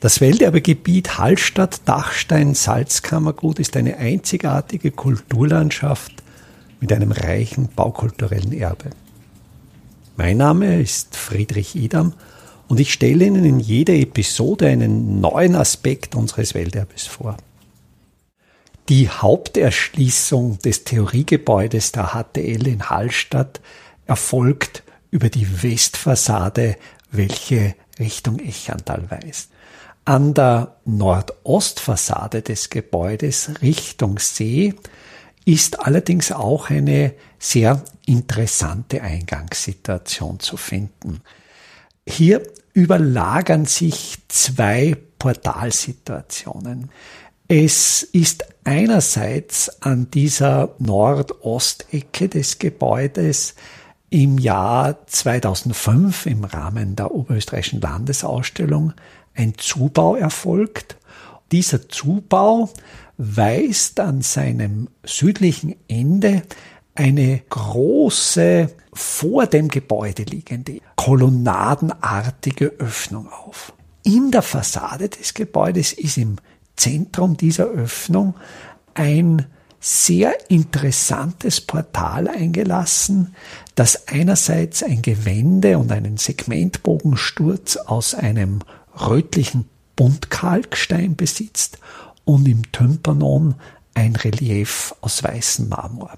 Das Welterbegebiet Hallstatt-Dachstein-Salzkammergut ist eine einzigartige Kulturlandschaft mit einem reichen baukulturellen Erbe. Mein Name ist Friedrich Idam und ich stelle Ihnen in jeder Episode einen neuen Aspekt unseres Welterbes vor. Die Haupterschließung des Theoriegebäudes der HTL in Hallstatt erfolgt über die Westfassade, welche Richtung Echantal weist. An der Nordostfassade des Gebäudes Richtung See ist allerdings auch eine sehr interessante Eingangssituation zu finden. Hier überlagern sich zwei Portalsituationen. Es ist einerseits an dieser Nordostecke des Gebäudes im Jahr 2005 im Rahmen der Oberösterreichischen Landesausstellung ein Zubau erfolgt. Dieser Zubau weist an seinem südlichen Ende eine große, vor dem Gebäude liegende, kolonnadenartige Öffnung auf. In der Fassade des Gebäudes ist im Zentrum dieser Öffnung ein sehr interessantes Portal eingelassen, das einerseits ein Gewände und einen Segmentbogensturz aus einem rötlichen Buntkalkstein besitzt und im Tympanon ein Relief aus weißem Marmor.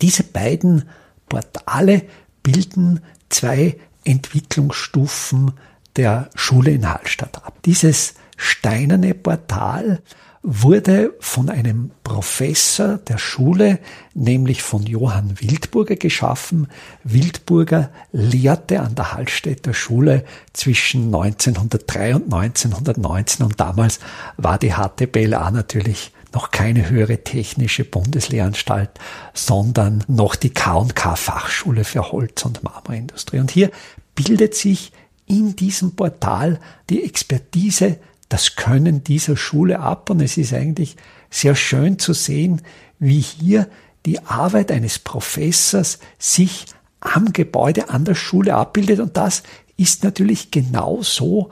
Diese beiden Portale bilden zwei Entwicklungsstufen der Schule in Hallstatt ab. Dieses steinerne Portal wurde von einem Professor der Schule, nämlich von Johann Wildburger geschaffen. Wildburger lehrte an der Hallstätter Schule zwischen 1903 und 1919 und damals war die HTBLA natürlich noch keine höhere technische Bundeslehranstalt, sondern noch die K&K Fachschule für Holz- und Marmorindustrie. Und hier bildet sich in diesem Portal die Expertise das Können dieser Schule ab. Und es ist eigentlich sehr schön zu sehen, wie hier die Arbeit eines Professors sich am Gebäude an der Schule abbildet. Und das ist natürlich genauso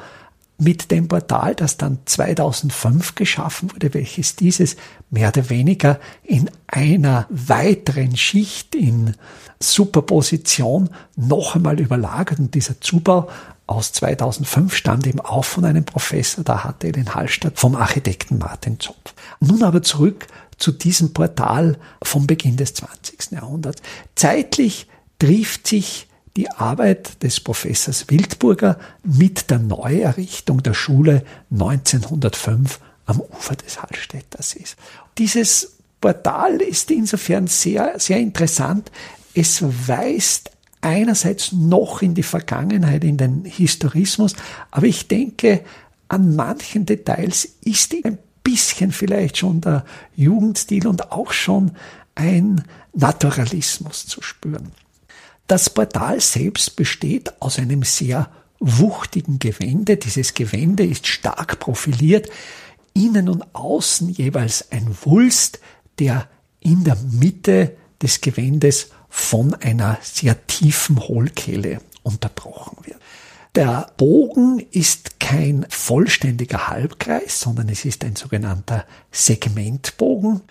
mit dem Portal, das dann 2005 geschaffen wurde, welches dieses mehr oder weniger in einer weiteren Schicht in Superposition noch einmal überlagert. Und dieser Zubau aus 2005 stammt eben auch von einem Professor, da hatte er in Hallstatt, vom Architekten Martin Zopf. Nun aber zurück zu diesem Portal vom Beginn des 20. Jahrhunderts. Zeitlich trifft sich die Arbeit des Professors Wildburger mit der Neuerrichtung der Schule 1905 am Ufer des Hallstätter Sees. Dieses Portal ist insofern sehr, sehr interessant. Es weist einerseits noch in die Vergangenheit, in den Historismus, aber ich denke, an manchen Details ist ein bisschen vielleicht schon der Jugendstil und auch schon ein Naturalismus zu spüren. Das Portal selbst besteht aus einem sehr wuchtigen Gewände. Dieses Gewände ist stark profiliert, innen und außen jeweils ein Wulst, der in der Mitte des Gewändes von einer sehr tiefen Hohlkehle unterbrochen wird. Der Bogen ist kein vollständiger Halbkreis, sondern es ist ein sogenannter Segmentbogen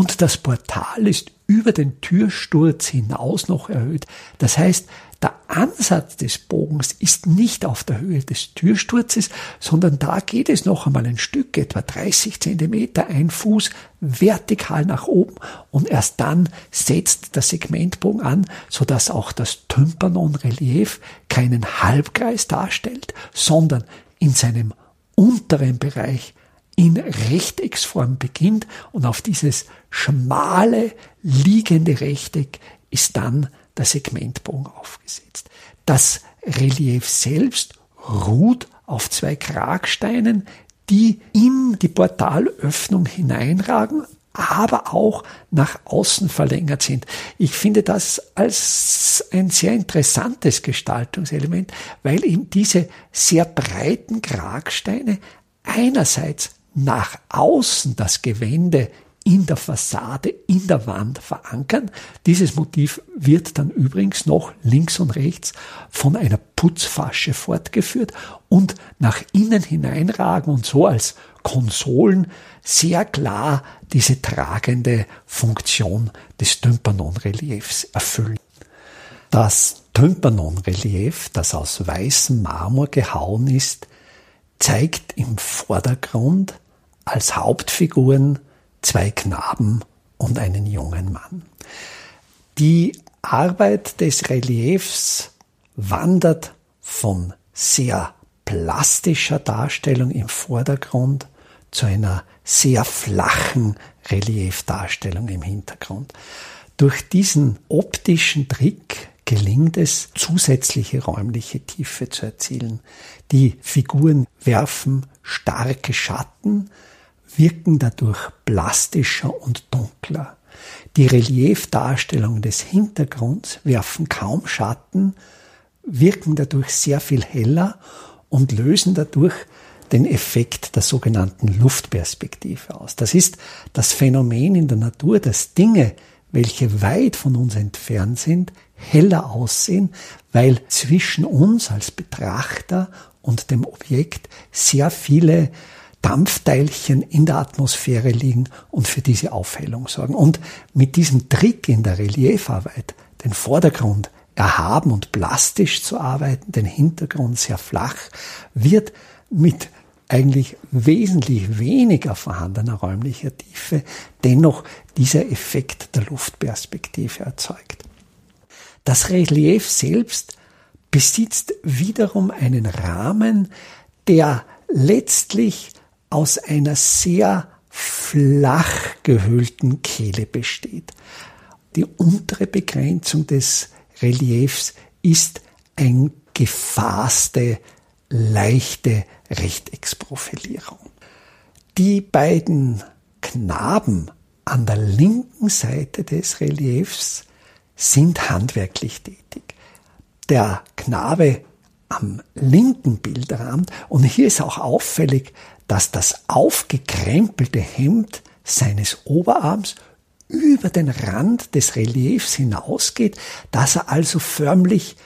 und das Portal ist über den Türsturz hinaus noch erhöht. Das heißt, der Ansatz des Bogens ist nicht auf der Höhe des Türsturzes, sondern da geht es noch einmal ein Stück, etwa 30 Zentimeter, ein Fuß vertikal nach oben und erst dann setzt der Segmentbogen an, sodass auch das Tympanon-Relief keinen Halbkreis darstellt, sondern in seinem unteren Bereich in Rechtecksform beginnt und auf dieses schmale liegende Rechteck ist dann der Segmentbogen aufgesetzt. Das Relief selbst ruht auf zwei Kragsteinen, die in die Portalöffnung hineinragen, aber auch nach außen verlängert sind. Ich finde das als ein sehr interessantes Gestaltungselement, weil eben diese sehr breiten Kragsteine einerseits nach außen das Gewände in der Fassade, in der Wand verankern. Dieses Motiv wird dann übrigens noch links und rechts von einer Putzfasche fortgeführt und nach innen hineinragen und so als Konsolen sehr klar diese tragende Funktion des Tympanon-Reliefs erfüllen. Das Tympanon-Relief, das aus weißem Marmor gehauen ist, zeigt im Vordergrund als Hauptfiguren zwei Knaben und einen jungen Mann. Die Arbeit des Reliefs wandert von sehr plastischer Darstellung im Vordergrund zu einer sehr flachen Reliefdarstellung im Hintergrund. Durch diesen optischen Trick gelingt es, zusätzliche räumliche Tiefe zu erzielen. Die Figuren werfen starke Schatten, wirken dadurch plastischer und dunkler. Die Reliefdarstellungen des Hintergrunds werfen kaum Schatten, wirken dadurch sehr viel heller und lösen dadurch den Effekt der sogenannten Luftperspektive aus. Das ist das Phänomen in der Natur, dass Dinge, welche weit von uns entfernt sind, heller aussehen, weil zwischen uns als Betrachter und dem Objekt sehr viele Dampfteilchen in der Atmosphäre liegen und für diese Aufhellung sorgen. Und mit diesem Trick in der Reliefarbeit, den Vordergrund erhaben und plastisch zu arbeiten, den Hintergrund sehr flach, wird mit eigentlich wesentlich weniger vorhandener räumlicher Tiefe dennoch dieser Effekt der Luftperspektive erzeugt. Das Relief selbst besitzt wiederum einen Rahmen, der letztlich aus einer sehr flach gehüllten Kehle besteht. Die untere Begrenzung des Reliefs ist ein gefasste, leichte Rechtecksprofilierung. Die beiden Knaben an der linken Seite des Reliefs sind handwerklich tätig. Der Knabe am linken Bildrand, und hier ist auch auffällig, dass das aufgekrempelte Hemd seines Oberarms über den Rand des Reliefs hinausgeht, dass er also förmlich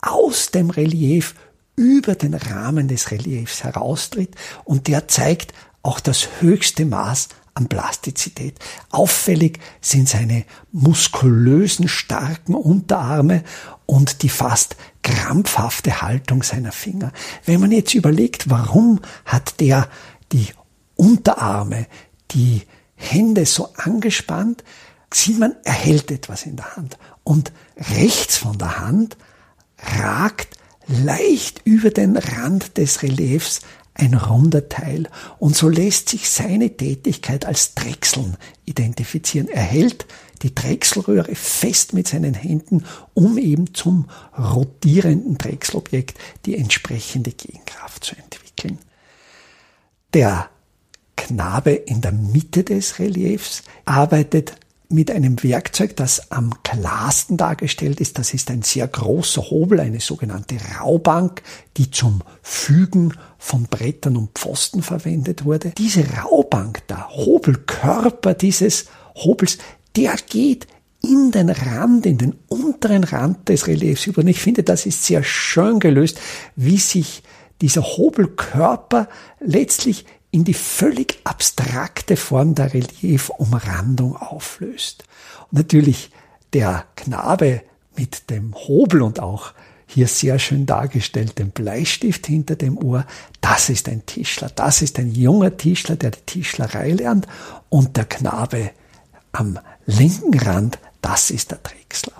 aus dem Relief über den Rahmen des Reliefs heraustritt und der zeigt auch das höchste Maß an Plastizität. Auffällig sind seine muskulösen, starken Unterarme und die fast krampfhafte Haltung seiner Finger. Wenn man jetzt überlegt, warum hat der die Unterarme, die Hände so angespannt, sieht man, er hält etwas in der Hand. Und rechts von der Hand ragt leicht über den Rand des Reliefs ein runder Teil. Und so lässt sich seine Tätigkeit als Drechseln identifizieren. Er hält die Drechselröhre fest mit seinen Händen, um eben zum rotierenden Drechselobjekt die entsprechende Gegenkraft zu entwickeln. Der Knabe in der Mitte des Reliefs arbeitet mit einem Werkzeug, das am klarsten dargestellt ist. Das ist ein sehr großer Hobel, eine sogenannte Raubank, die zum Fügen von Brettern und Pfosten verwendet wurde. Diese Raubank, der Hobelkörper dieses Hobels, der geht in den Rand, in den unteren Rand des Reliefs über. Und ich finde, das ist sehr schön gelöst, wie sich dieser Hobelkörper letztlich in die völlig abstrakte Form der Reliefumrandung auflöst. Und natürlich der Knabe mit dem Hobel und auch hier sehr schön dargestellt dem Bleistift hinter dem Ohr, das ist ein Tischler, das ist ein junger Tischler, der die Tischlerei lernt und der Knabe am linken Rand, das ist der Drechsler.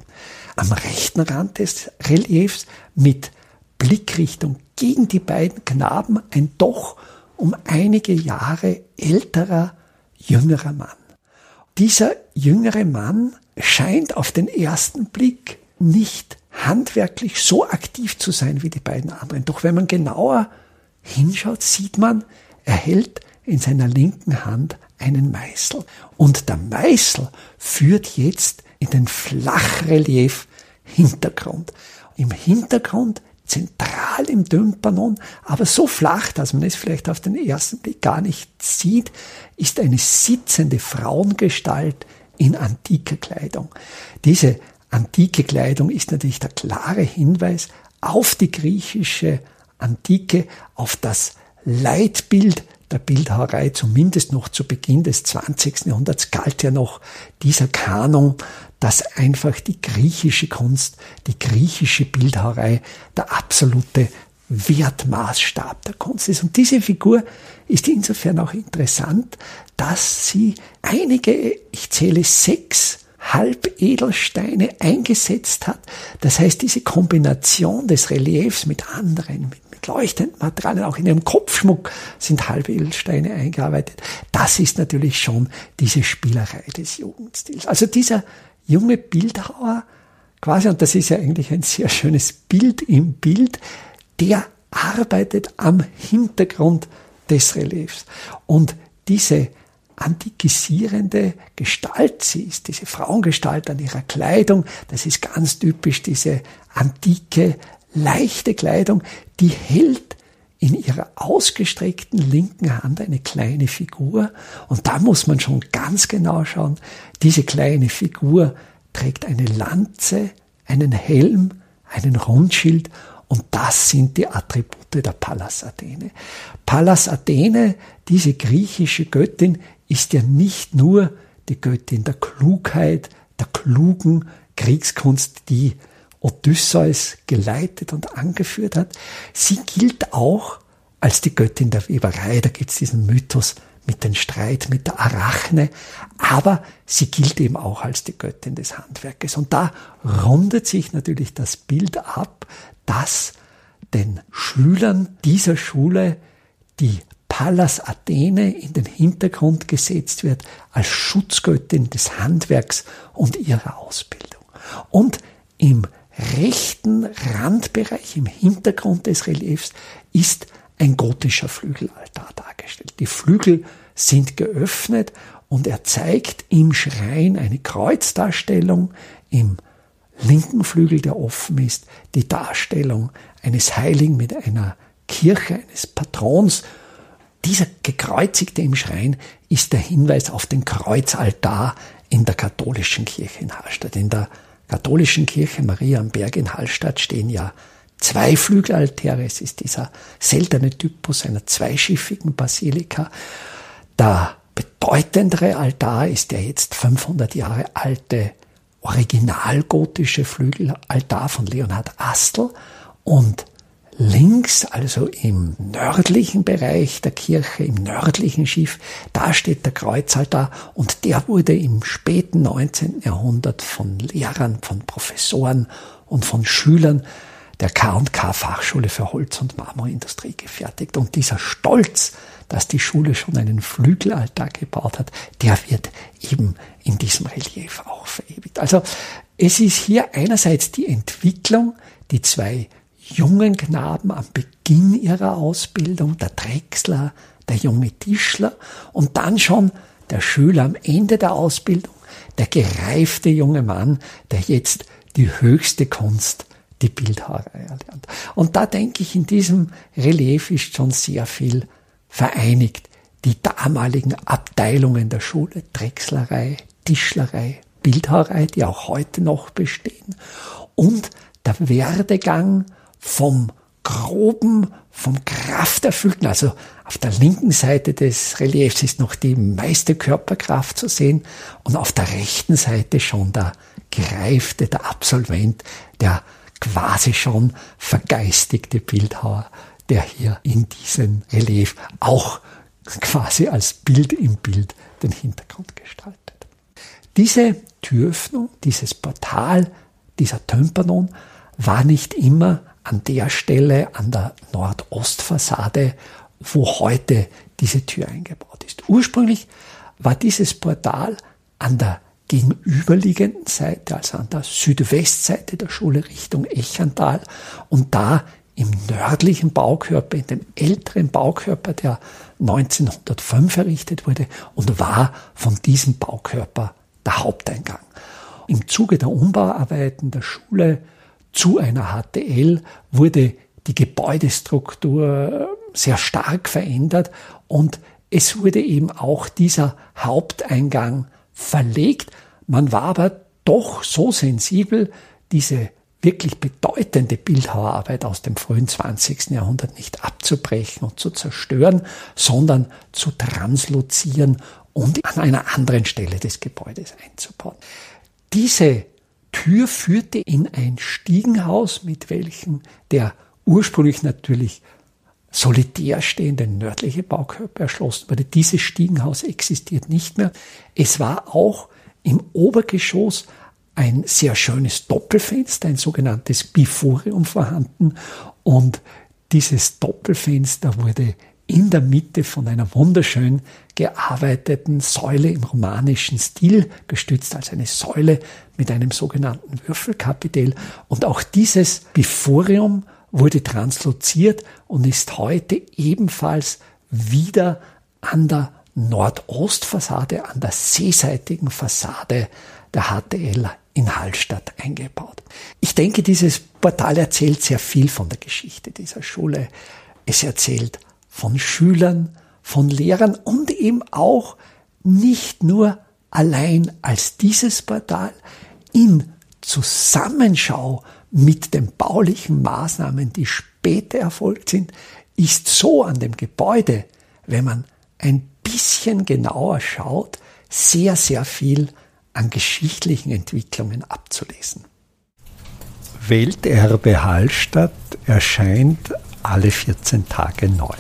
Am rechten Rand des Reliefs mit Blickrichtung gegen die beiden Knaben ein doch um einige Jahre älterer, jüngerer Mann. Dieser jüngere Mann scheint auf den ersten Blick nicht handwerklich so aktiv zu sein wie die beiden anderen. Doch wenn man genauer hinschaut, sieht man, er hält in seiner linken Hand einen Meißel. Und der Meißel führt jetzt in den Flachrelief Hintergrund. Im Hintergrund zentral im Tympanon, aber so flach, dass man es vielleicht auf den ersten Blick gar nicht sieht, ist eine sitzende Frauengestalt in antiker Kleidung. Diese antike Kleidung ist natürlich der klare Hinweis auf die griechische Antike, auf das Leitbild der Bildhauerei, zumindest noch zu Beginn des 20. Jahrhunderts, galt ja noch dieser Kanon, dass einfach die griechische Kunst, die griechische Bildhauerei der absolute Wertmaßstab der Kunst ist. Und diese Figur ist insofern auch interessant, dass sie einige, ich zähle sechs Halbedelsteine eingesetzt hat. Das heißt, diese Kombination des Reliefs mit anderen, mit, mit leuchtenden Materialien, auch in ihrem Kopfschmuck sind Halbedelsteine eingearbeitet. Das ist natürlich schon diese Spielerei des Jugendstils. Also dieser junge Bildhauer, quasi, und das ist ja eigentlich ein sehr schönes Bild im Bild, der arbeitet am Hintergrund des Reliefs. Und diese antikisierende Gestalt sie ist, diese Frauengestalt an ihrer Kleidung, das ist ganz typisch diese antike, leichte Kleidung, die hält in ihrer ausgestreckten linken Hand eine kleine Figur. Und da muss man schon ganz genau schauen, diese kleine Figur trägt eine Lanze, einen Helm, einen Rundschild und das sind die Attribute der Pallas Athene. Pallas Athene, diese griechische Göttin, ist ja nicht nur die Göttin der Klugheit, der klugen Kriegskunst, die Odysseus geleitet und angeführt hat. Sie gilt auch als die Göttin der Weberei. Da gibt es diesen Mythos mit dem Streit mit der Arachne, aber sie gilt eben auch als die Göttin des Handwerkes. Und da rundet sich natürlich das Bild ab, dass den Schülern dieser Schule die Pallas Athene in den Hintergrund gesetzt wird als Schutzgöttin des Handwerks und ihrer Ausbildung. Und im rechten Randbereich, im Hintergrund des Reliefs, ist ein gotischer Flügelaltar dargestellt. Die Flügel sind geöffnet und er zeigt im Schrein eine Kreuzdarstellung, im linken Flügel, der offen ist, die Darstellung eines Heiligen mit einer Kirche, eines Patrons. Dieser gekreuzigte im Schrein ist der Hinweis auf den Kreuzaltar in der katholischen Kirche in Hallstatt. In der katholischen Kirche Maria am Berg in Hallstatt stehen ja zwei Flügelaltäre. Es ist dieser seltene Typus einer zweischiffigen Basilika. Der bedeutendere Altar ist der jetzt 500 Jahre alte originalgotische Flügelaltar von Leonhard Astel und links, also im nördlichen Bereich der Kirche, im nördlichen Schiff, da steht der Kreuzaltar und der wurde im späten 19. Jahrhundert von Lehrern, von Professoren und von Schülern der K&K Fachschule für Holz- und Marmorindustrie gefertigt. Und dieser Stolz, dass die Schule schon einen Flügelaltar gebaut hat, der wird eben in diesem Relief auch verewigt. Also es ist hier einerseits die Entwicklung, die zwei jungen Knaben am Beginn ihrer Ausbildung, der Drechsler, der junge Tischler und dann schon der Schüler am Ende der Ausbildung, der gereifte junge Mann, der jetzt die höchste Kunst die Bildhauerei erlernt. Und da denke ich, in diesem Relief ist schon sehr viel vereinigt. Die damaligen Abteilungen der Schule, Drechslerei, Tischlerei, Bildhauerei, die auch heute noch bestehen, und der Werdegang vom groben, vom krafterfüllten, also auf der linken Seite des Reliefs ist noch die meiste Körperkraft zu sehen und auf der rechten Seite schon der gereifte, der Absolvent, der quasi schon vergeistigte Bildhauer, der hier in diesem Relief auch quasi als Bild im Bild den Hintergrund gestaltet. Diese Türöffnung, dieses Portal, dieser Tympanon war nicht immer an der Stelle an der Nordostfassade, wo heute diese Tür eingebaut ist. Ursprünglich war dieses Portal an der gegenüberliegenden Seite, also an der Südwestseite der Schule Richtung Echantal und da im nördlichen Baukörper, in dem älteren Baukörper, der 1905 errichtet wurde und war von diesem Baukörper der Haupteingang. Im Zuge der Umbauarbeiten der Schule zu einer HTL wurde die Gebäudestruktur sehr stark verändert und es wurde eben auch dieser Haupteingang verlegt. Man war aber doch so sensibel, diese wirklich bedeutende Bildhauerarbeit aus dem frühen 20. Jahrhundert nicht abzubrechen und zu zerstören, sondern zu translozieren und an einer anderen Stelle des Gebäudes einzubauen. Diese Tür führte in ein Stiegenhaus, mit welchem der ursprünglich natürlich solitär stehende nördliche Baukörper erschlossen wurde. Dieses Stiegenhaus existiert nicht mehr. Es war auch im Obergeschoss ein sehr schönes Doppelfenster, ein sogenanntes Biforium vorhanden und dieses Doppelfenster wurde in der Mitte von einer wunderschön gearbeiteten Säule im romanischen Stil gestützt als eine Säule mit einem sogenannten Würfelkapitel. Und auch dieses Biforium wurde transloziert und ist heute ebenfalls wieder an der Nordostfassade, an der seeseitigen Fassade der HTL in Hallstatt eingebaut. Ich denke, dieses Portal erzählt sehr viel von der Geschichte dieser Schule. Es erzählt von Schülern, von Lehrern und eben auch nicht nur allein als dieses Portal in Zusammenschau mit den baulichen Maßnahmen, die später erfolgt sind, ist so an dem Gebäude, wenn man ein bisschen genauer schaut, sehr, sehr viel an geschichtlichen Entwicklungen abzulesen. Welterbe Hallstatt erscheint alle 14 Tage neu.